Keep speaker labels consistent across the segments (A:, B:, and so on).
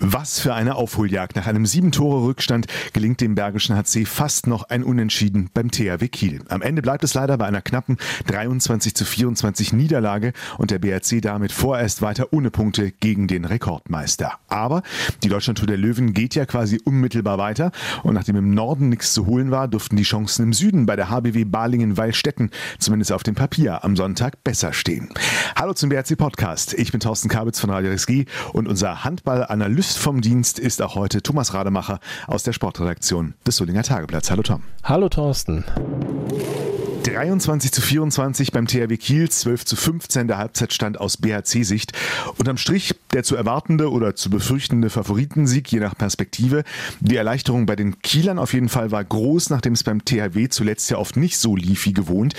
A: Was für eine Aufholjagd. Nach einem sieben Tore Rückstand gelingt dem Bergischen HC fast noch ein Unentschieden beim THW Kiel. Am Ende bleibt es leider bei einer knappen 23 zu 24 Niederlage und der BRC damit vorerst weiter ohne Punkte gegen den Rekordmeister. Aber die Deutschlandtour der Löwen geht ja quasi unmittelbar weiter und nachdem im Norden nichts zu holen war, durften die Chancen im Süden bei der HBW Balingen-Weilstetten zumindest auf dem Papier am Sonntag besser stehen. Hallo zum BRC Podcast. Ich bin Thorsten Kabitz von Radio RSG und unser Handballanalyst Grüßt vom Dienst ist auch heute Thomas Rademacher aus der Sportredaktion des Solinger Tageblatts. Hallo Tom.
B: Hallo Thorsten.
A: 23 zu 24 beim THW Kiel, 12 zu 15 der Halbzeitstand aus BHC-Sicht. Unterm Strich der zu erwartende oder zu befürchtende Favoritensieg, je nach Perspektive. Die Erleichterung bei den Kielern auf jeden Fall war groß, nachdem es beim THW zuletzt ja oft nicht so lief wie gewohnt.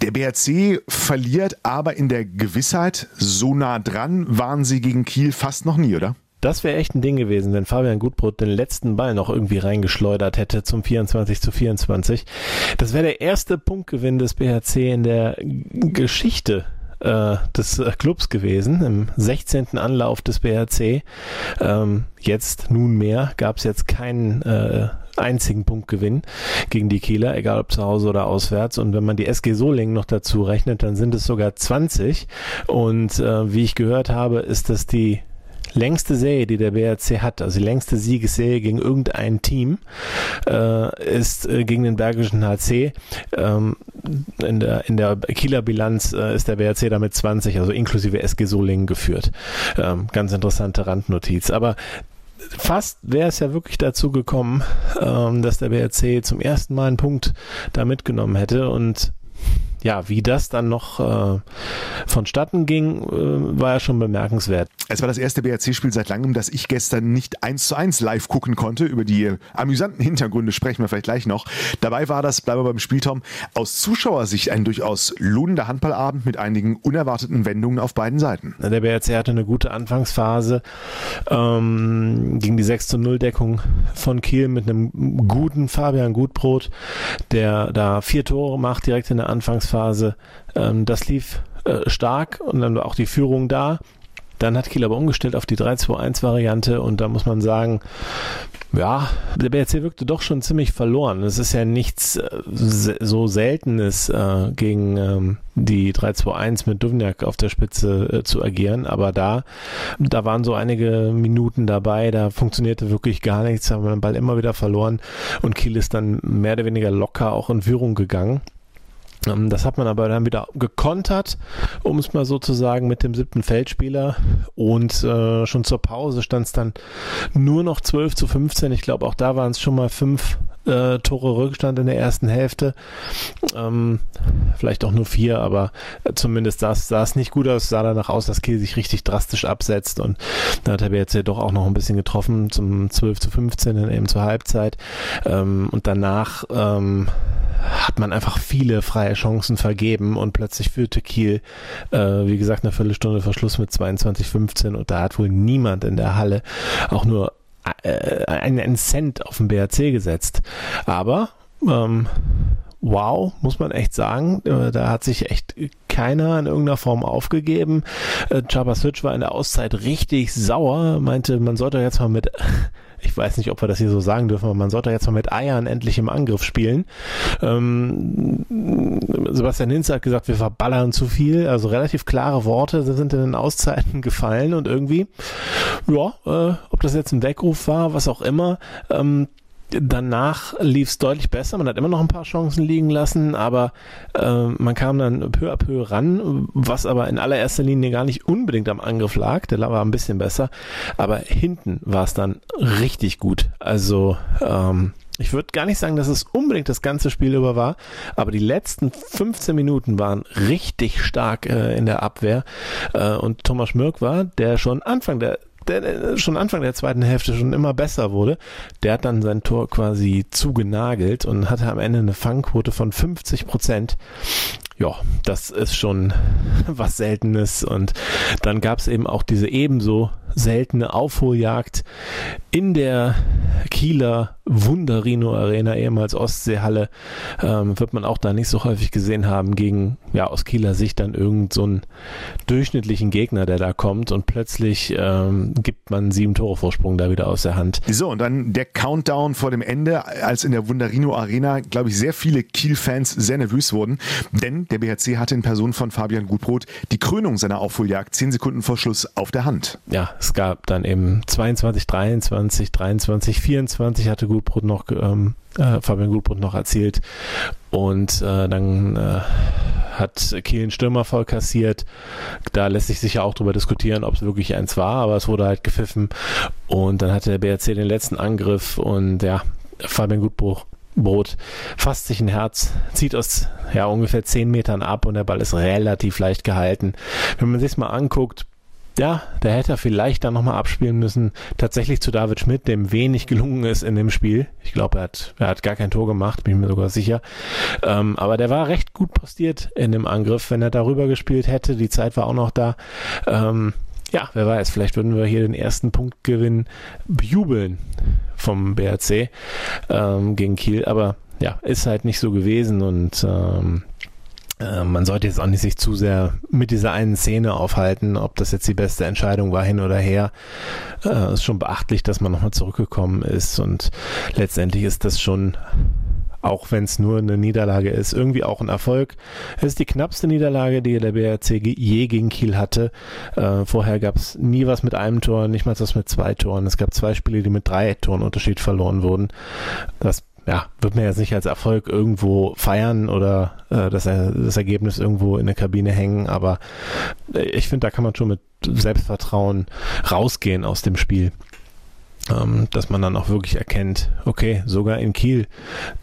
A: Der BHC verliert aber in der Gewissheit, so nah dran waren sie gegen Kiel fast noch nie, oder?
B: Das wäre echt ein Ding gewesen, wenn Fabian Gutbrot den letzten Ball noch irgendwie reingeschleudert hätte zum 24 zu 24. Das wäre der erste Punktgewinn des BHC in der Geschichte äh, des äh, Clubs gewesen, im 16. Anlauf des BHC. Ähm, jetzt nunmehr gab es jetzt keinen äh, einzigen Punktgewinn gegen die Kieler, egal ob zu Hause oder auswärts. Und wenn man die SG Solingen noch dazu rechnet, dann sind es sogar 20. Und äh, wie ich gehört habe, ist das die längste Serie, die der BRC hat, also die längste Siegesserie gegen irgendein Team, äh, ist äh, gegen den Bergischen HC. Ähm, in, der, in der Kieler Bilanz äh, ist der BRC damit 20, also inklusive SG Solingen geführt. Ähm, ganz interessante Randnotiz. Aber fast wäre es ja wirklich dazu gekommen, ähm, dass der BRC zum ersten Mal einen Punkt da mitgenommen hätte und ja, wie das dann noch äh, vonstatten ging, äh, war ja schon bemerkenswert.
A: Es war das erste BRC-Spiel seit langem, das ich gestern nicht eins zu eins live gucken konnte. Über die amüsanten Hintergründe sprechen wir vielleicht gleich noch. Dabei war das, bleiben wir beim Spieltom, aus Zuschauersicht ein durchaus lohnender Handballabend mit einigen unerwarteten Wendungen auf beiden Seiten.
B: Der BRC hatte eine gute Anfangsphase ähm, gegen die 6 zu 0 Deckung von Kiel mit einem guten Fabian Gutbrot, der da vier Tore macht direkt in der Anfangsphase Anfangsphase. Ähm, das lief äh, stark und dann war auch die Führung da. Dann hat Kiel aber umgestellt auf die 3-2-1-Variante und da muss man sagen, ja, der BRC wirkte doch schon ziemlich verloren. Es ist ja nichts äh, so Seltenes äh, gegen ähm, die 3-2-1 mit Duvniak auf der Spitze äh, zu agieren, aber da, da waren so einige Minuten dabei, da funktionierte wirklich gar nichts, haben wir den Ball immer wieder verloren und Kiel ist dann mehr oder weniger locker auch in Führung gegangen. Ähm, das hat man aber dann wieder gekontert, um es mal so zu sagen, mit dem siebten Feldspieler. Und äh, schon zur Pause stand es dann nur noch 12 zu 15. Ich glaube, auch da waren es schon mal fünf äh, Tore Rückstand in der ersten Hälfte. Ähm, vielleicht auch nur vier, aber zumindest sah es nicht gut aus. Sah danach aus, dass Kiel sich richtig drastisch absetzt. Und da hat der BRC doch auch noch ein bisschen getroffen zum 12 zu 15 dann eben zur Halbzeit. Ähm, und danach ähm, hat man einfach viele freie Chancen vergeben und plötzlich führte Kiel, äh, wie gesagt, eine Viertelstunde Verschluss mit 22,15 und da hat wohl niemand in der Halle auch nur äh, einen Cent auf den BRC gesetzt. Aber ähm, wow, muss man echt sagen. Äh, da hat sich echt keiner in irgendeiner Form aufgegeben. Äh, Chaba Switch war in der Auszeit richtig sauer, meinte, man sollte jetzt mal mit ich weiß nicht, ob wir das hier so sagen dürfen, aber man sollte jetzt mal mit Eiern endlich im Angriff spielen. Ähm, Sebastian Hinz hat gesagt, wir verballern zu viel. Also relativ klare Worte sind in den Auszeiten gefallen und irgendwie, ja, äh, ob das jetzt ein Weckruf war, was auch immer, ähm, Danach lief es deutlich besser. Man hat immer noch ein paar Chancen liegen lassen, aber äh, man kam dann peu à peu ran, was aber in allererster Linie gar nicht unbedingt am Angriff lag. Der war ein bisschen besser, aber hinten war es dann richtig gut. Also ähm, ich würde gar nicht sagen, dass es unbedingt das ganze Spiel über war, aber die letzten 15 Minuten waren richtig stark äh, in der Abwehr. Äh, und Thomas Schmirk war, der schon Anfang der der schon Anfang der zweiten Hälfte schon immer besser wurde, der hat dann sein Tor quasi zugenagelt und hatte am Ende eine Fangquote von 50 Prozent. Ja, das ist schon was Seltenes. Und dann gab es eben auch diese ebenso seltene Aufholjagd in der Kieler Wunderino Arena, ehemals Ostseehalle, ähm, wird man auch da nicht so häufig gesehen haben, gegen, ja, aus Kieler Sicht dann irgend so einen durchschnittlichen Gegner, der da kommt und plötzlich ähm, gibt man sieben Tore Vorsprung da wieder aus der Hand.
A: So, und dann der Countdown vor dem Ende, als in der Wunderino Arena, glaube ich, sehr viele Kiel-Fans sehr nervös wurden, denn der BHC hatte in Person von Fabian Gutbrot die Krönung seiner Aufholjagd zehn Sekunden vor Schluss auf der Hand.
B: Ja, es gab dann eben 22, 23, 23, 24 hatte Gutbrot noch, ähm, äh, Fabian Gutbrot noch erzählt. Und äh, dann äh, hat Kiel einen Stürmer voll kassiert. Da lässt sich sicher auch darüber diskutieren, ob es wirklich eins war, aber es wurde halt gepfiffen. Und dann hatte der BRC den letzten Angriff und ja, Fabian Gutbruch Brot fasst sich ein Herz, zieht aus ja, ungefähr 10 Metern ab und der Ball ist relativ leicht gehalten. Wenn man sich mal anguckt, ja, da hätte er vielleicht dann nochmal abspielen müssen. Tatsächlich zu David Schmidt, dem wenig gelungen ist in dem Spiel. Ich glaube, er hat, er hat gar kein Tor gemacht, bin ich mir sogar sicher. Ähm, aber der war recht gut postiert in dem Angriff, wenn er darüber gespielt hätte. Die Zeit war auch noch da. Ähm, ja, wer weiß, vielleicht würden wir hier den ersten Punktgewinn bejubeln vom BRC ähm, gegen Kiel. Aber ja, ist halt nicht so gewesen und ähm, äh, man sollte jetzt auch nicht sich zu sehr mit dieser einen Szene aufhalten, ob das jetzt die beste Entscheidung war hin oder her. Äh, ist schon beachtlich, dass man nochmal zurückgekommen ist und letztendlich ist das schon auch wenn es nur eine Niederlage ist, irgendwie auch ein Erfolg. Es ist die knappste Niederlage, die der BRC je gegen Kiel hatte. Äh, vorher gab es nie was mit einem Tor, nicht mal was mit zwei Toren. Es gab zwei Spiele, die mit drei Toren Unterschied verloren wurden. Das ja, wird man jetzt nicht als Erfolg irgendwo feiern oder äh, das, das Ergebnis irgendwo in der Kabine hängen, aber äh, ich finde, da kann man schon mit Selbstvertrauen rausgehen aus dem Spiel. Ähm, dass man dann auch wirklich erkennt, okay, sogar in Kiel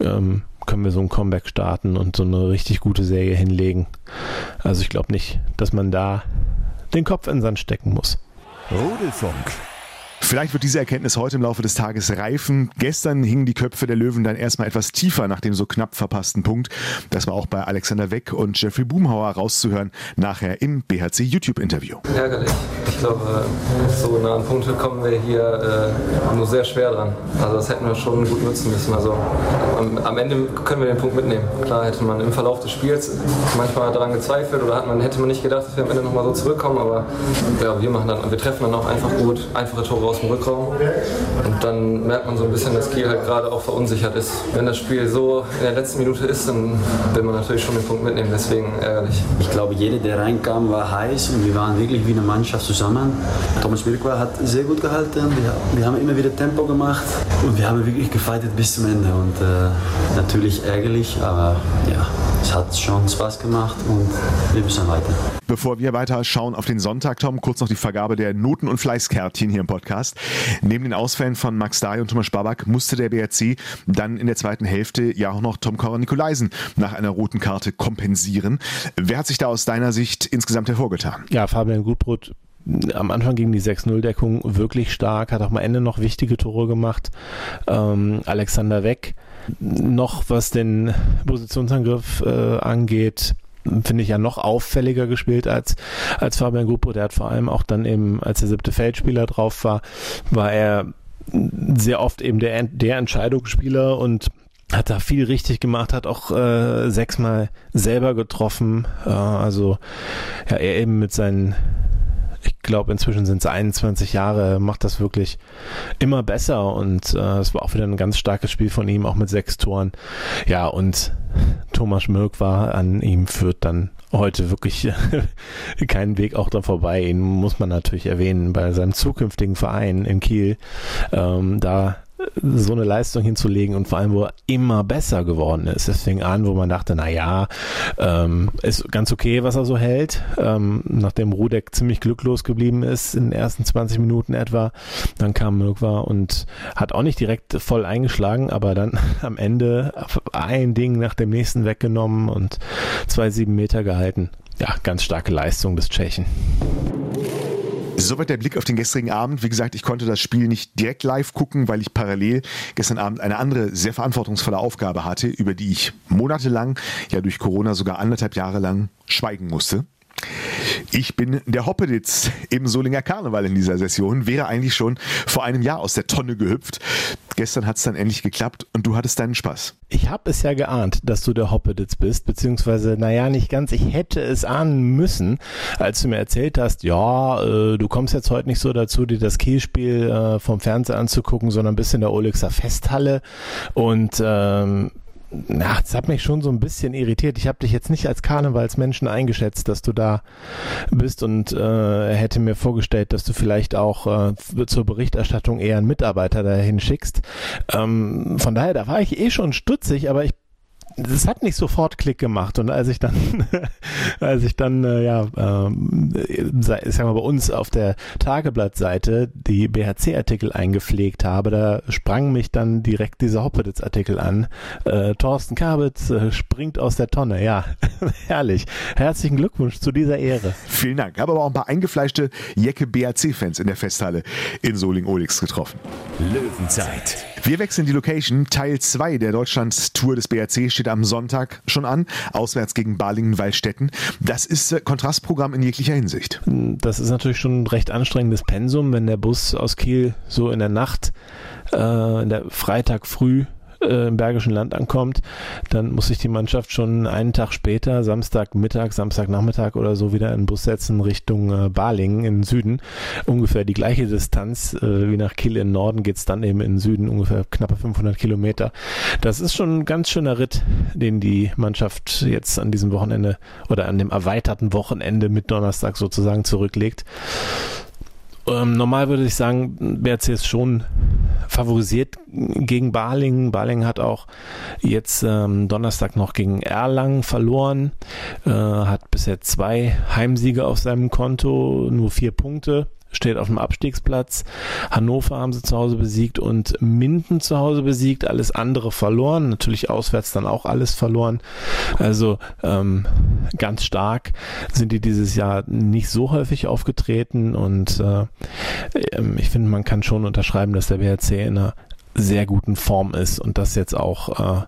B: ähm, können wir so ein Comeback starten und so eine richtig gute Serie hinlegen. Also ich glaube nicht, dass man da den Kopf in den Sand stecken muss.
C: Rudelfunk.
A: Vielleicht wird diese Erkenntnis heute im Laufe des Tages reifen. Gestern hingen die Köpfe der Löwen dann erstmal etwas tiefer nach dem so knapp verpassten Punkt. Das war auch bei Alexander Weck und Jeffrey Boomhauer rauszuhören, nachher im BHC YouTube-Interview.
D: Ärgerlich. Ich glaube, so nah an Punkte kommen wir hier äh, nur sehr schwer dran. Also das hätten wir schon gut nutzen müssen. Also am, am, Ende können wir den Punkt mitnehmen. Klar hätte man im Verlauf des Spiels manchmal daran gezweifelt oder man, hätte man nicht gedacht, dass wir am Ende nochmal so zurückkommen. Aber ja, wir, machen dann, wir treffen dann auch einfach gut, einfache Tore aus dem Rückraum. Und dann merkt man so ein bisschen, dass Kiel halt gerade auch verunsichert ist. Wenn das Spiel so in der letzten Minute ist, dann will man natürlich schon den Punkt mitnehmen. Deswegen ärgerlich.
E: Ich glaube, jeder, der reinkam, war heiß und wir waren wirklich wie eine Mannschaft zusammen. Thomas Wilkwa hat sehr gut gehalten. Wir, wir, haben immer wieder Tempo gemacht und wir haben wirklich gefightet bis zum Ende. Und äh, natürlich ärgerlich, aber ja, es hat schon Spaß gemacht und wir müssen weiter.
A: Bevor wir weiter schauen auf den Sonntag, Tom, kurz noch die Vergabe der Noten- und Fleißkärtchen hier im Podcast. Neben den Ausfällen von Max Dahl und Thomas Spabak musste der BRC dann in der zweiten Hälfte ja auch noch Tom Korrer Nikolaisen nach einer roten Karte kompensieren. Wer hat sich da aus deiner Sicht insgesamt hervorgetan?
B: Ja, Fabian Gutbrot am Anfang gegen die 6-0-Deckung wirklich stark, hat auch am Ende noch wichtige Tore gemacht. Ähm, Alexander Weck noch, was den Positionsangriff äh, angeht, finde ich ja noch auffälliger gespielt als, als Fabian Gruppo. Der hat vor allem auch dann eben, als der siebte Feldspieler drauf war, war er sehr oft eben der, der Entscheidungsspieler und hat da viel richtig gemacht, hat auch äh, sechsmal selber getroffen. Äh, also ja, er eben mit seinen ich glaube, inzwischen sind es 21 Jahre, macht das wirklich immer besser und äh, es war auch wieder ein ganz starkes Spiel von ihm, auch mit sechs Toren. Ja, und Thomas Mürk war an ihm, führt dann heute wirklich keinen Weg auch da vorbei. Ihn muss man natürlich erwähnen bei seinem zukünftigen Verein in Kiel. Ähm, da so eine Leistung hinzulegen und vor allem, wo er immer besser geworden ist. Es fing an, wo man dachte, na ja, ähm, ist ganz okay, was er so hält. Ähm, nachdem Rudek ziemlich glücklos geblieben ist in den ersten 20 Minuten etwa, dann kam Mirkwa und hat auch nicht direkt voll eingeschlagen, aber dann am Ende ein Ding nach dem nächsten weggenommen und zwei sieben Meter gehalten. Ja, ganz starke Leistung des Tschechen.
A: Soweit der Blick auf den gestrigen Abend. Wie gesagt, ich konnte das Spiel nicht direkt live gucken, weil ich parallel gestern Abend eine andere sehr verantwortungsvolle Aufgabe hatte, über die ich monatelang, ja durch Corona sogar anderthalb Jahre lang schweigen musste. Ich bin der Hoppeditz im Solinger Karneval in dieser Session. Wäre eigentlich schon vor einem Jahr aus der Tonne gehüpft. Gestern hat es dann endlich geklappt und du hattest deinen Spaß.
B: Ich habe es ja geahnt, dass du der Hoppeditz bist, beziehungsweise, naja, nicht ganz. Ich hätte es ahnen müssen, als du mir erzählt hast, ja, äh, du kommst jetzt heute nicht so dazu, dir das Kielspiel äh, vom Fernseher anzugucken, sondern bist in der Olixer Festhalle und ähm, na, das hat mich schon so ein bisschen irritiert. Ich habe dich jetzt nicht als Karnevalsmenschen eingeschätzt, dass du da bist und äh, hätte mir vorgestellt, dass du vielleicht auch äh, zur Berichterstattung eher einen Mitarbeiter dahin schickst. Ähm, von daher, da war ich eh schon stutzig, aber ich das hat nicht sofort Klick gemacht und als ich dann, als ich dann äh, ja, ähm, sagen wir bei uns auf der Tageblattseite die BHC-Artikel eingepflegt habe, da sprang mich dann direkt dieser Hoppeditz-Artikel an. Äh, Thorsten Kabitz äh, springt aus der Tonne. Ja, herrlich. Herzlichen Glückwunsch zu dieser Ehre.
A: Vielen Dank. Habe aber auch ein paar eingefleischte Jecke BHC-Fans in der Festhalle in Soling-Olix getroffen.
C: Löwenzeit.
A: Wir wechseln die Location. Teil 2 der Deutschland-Tour des BRC steht am Sonntag schon an. Auswärts gegen Balingen-Waldstätten. Das ist äh, Kontrastprogramm in jeglicher Hinsicht.
B: Das ist natürlich schon ein recht anstrengendes Pensum, wenn der Bus aus Kiel so in der Nacht, äh, in der Freitag früh äh, im Bergischen Land ankommt, dann muss sich die Mannschaft schon einen Tag später, Samstagmittag, Samstagnachmittag oder so wieder in den Bus setzen Richtung äh, Balingen in den Süden. Ungefähr die gleiche Distanz äh, wie nach Kiel im Norden geht's dann eben in den Süden, ungefähr knappe 500 Kilometer. Das ist schon ein ganz schöner Ritt, den die Mannschaft jetzt an diesem Wochenende oder an dem erweiterten Wochenende mit Donnerstag sozusagen zurücklegt. Ähm, normal würde ich sagen, BRC ist schon favorisiert gegen Balingen. Balingen hat auch jetzt ähm, Donnerstag noch gegen Erlangen verloren, äh, hat bisher zwei Heimsiege auf seinem Konto, nur vier Punkte steht auf dem Abstiegsplatz. Hannover haben sie zu Hause besiegt und Minden zu Hause besiegt. Alles andere verloren. Natürlich auswärts dann auch alles verloren. Also ähm, ganz stark sind die dieses Jahr nicht so häufig aufgetreten und äh, ähm, ich finde, man kann schon unterschreiben, dass der BRC in einer sehr guten Form ist und das jetzt auch äh,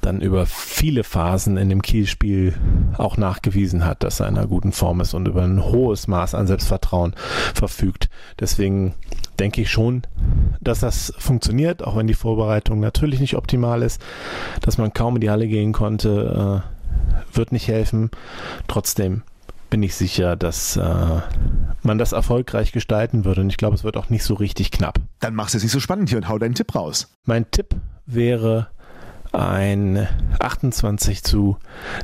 B: dann über viele Phasen in dem Kielspiel auch nachgewiesen hat, dass er in einer guten Form ist und über ein hohes Maß an Selbstvertrauen verfügt. Deswegen denke ich schon, dass das funktioniert, auch wenn die Vorbereitung natürlich nicht optimal ist, dass man kaum in die Halle gehen konnte, äh, wird nicht helfen. Trotzdem bin ich sicher, dass äh, man das erfolgreich gestalten würde. Und ich glaube, es wird auch nicht so richtig knapp.
A: Dann machst du es nicht so spannend hier und hau deinen Tipp raus.
B: Mein Tipp wäre ein 28 zu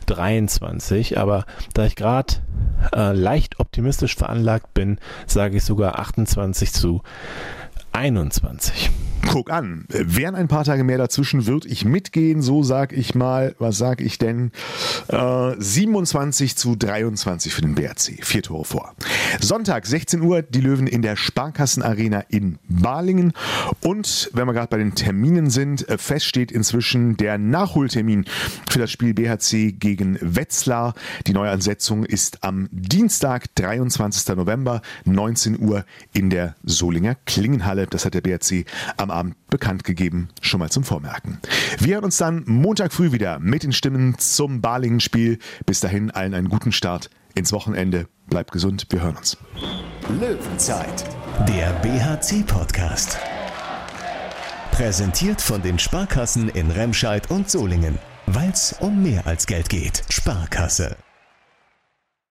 B: 23, aber da ich gerade äh, leicht optimistisch veranlagt bin, sage ich sogar 28 zu 21.
A: Guck an, wären ein paar Tage mehr dazwischen, würde ich mitgehen, so sag ich mal, was sag ich denn? Äh, 27 zu 23 für den BRC, vier Tore vor. Sonntag, 16 Uhr, die Löwen in der Sparkassenarena in Balingen. Und wenn wir gerade bei den Terminen sind, äh, fest steht inzwischen der Nachholtermin für das Spiel BHC gegen Wetzlar. Die Neuansetzung ist am Dienstag, 23. November, 19 Uhr in der Solinger Klingenhalle. Das hat der BHC am Abend bekannt gegeben, schon mal zum Vormerken. Wir hören uns dann Montag früh wieder mit den Stimmen zum Balingen-Spiel. Bis dahin allen einen guten Start ins Wochenende. Bleibt gesund, wir hören uns.
C: Löwenzeit, der BHC-Podcast. Präsentiert von den Sparkassen in Remscheid und Solingen. Weil es um mehr als Geld geht. Sparkasse.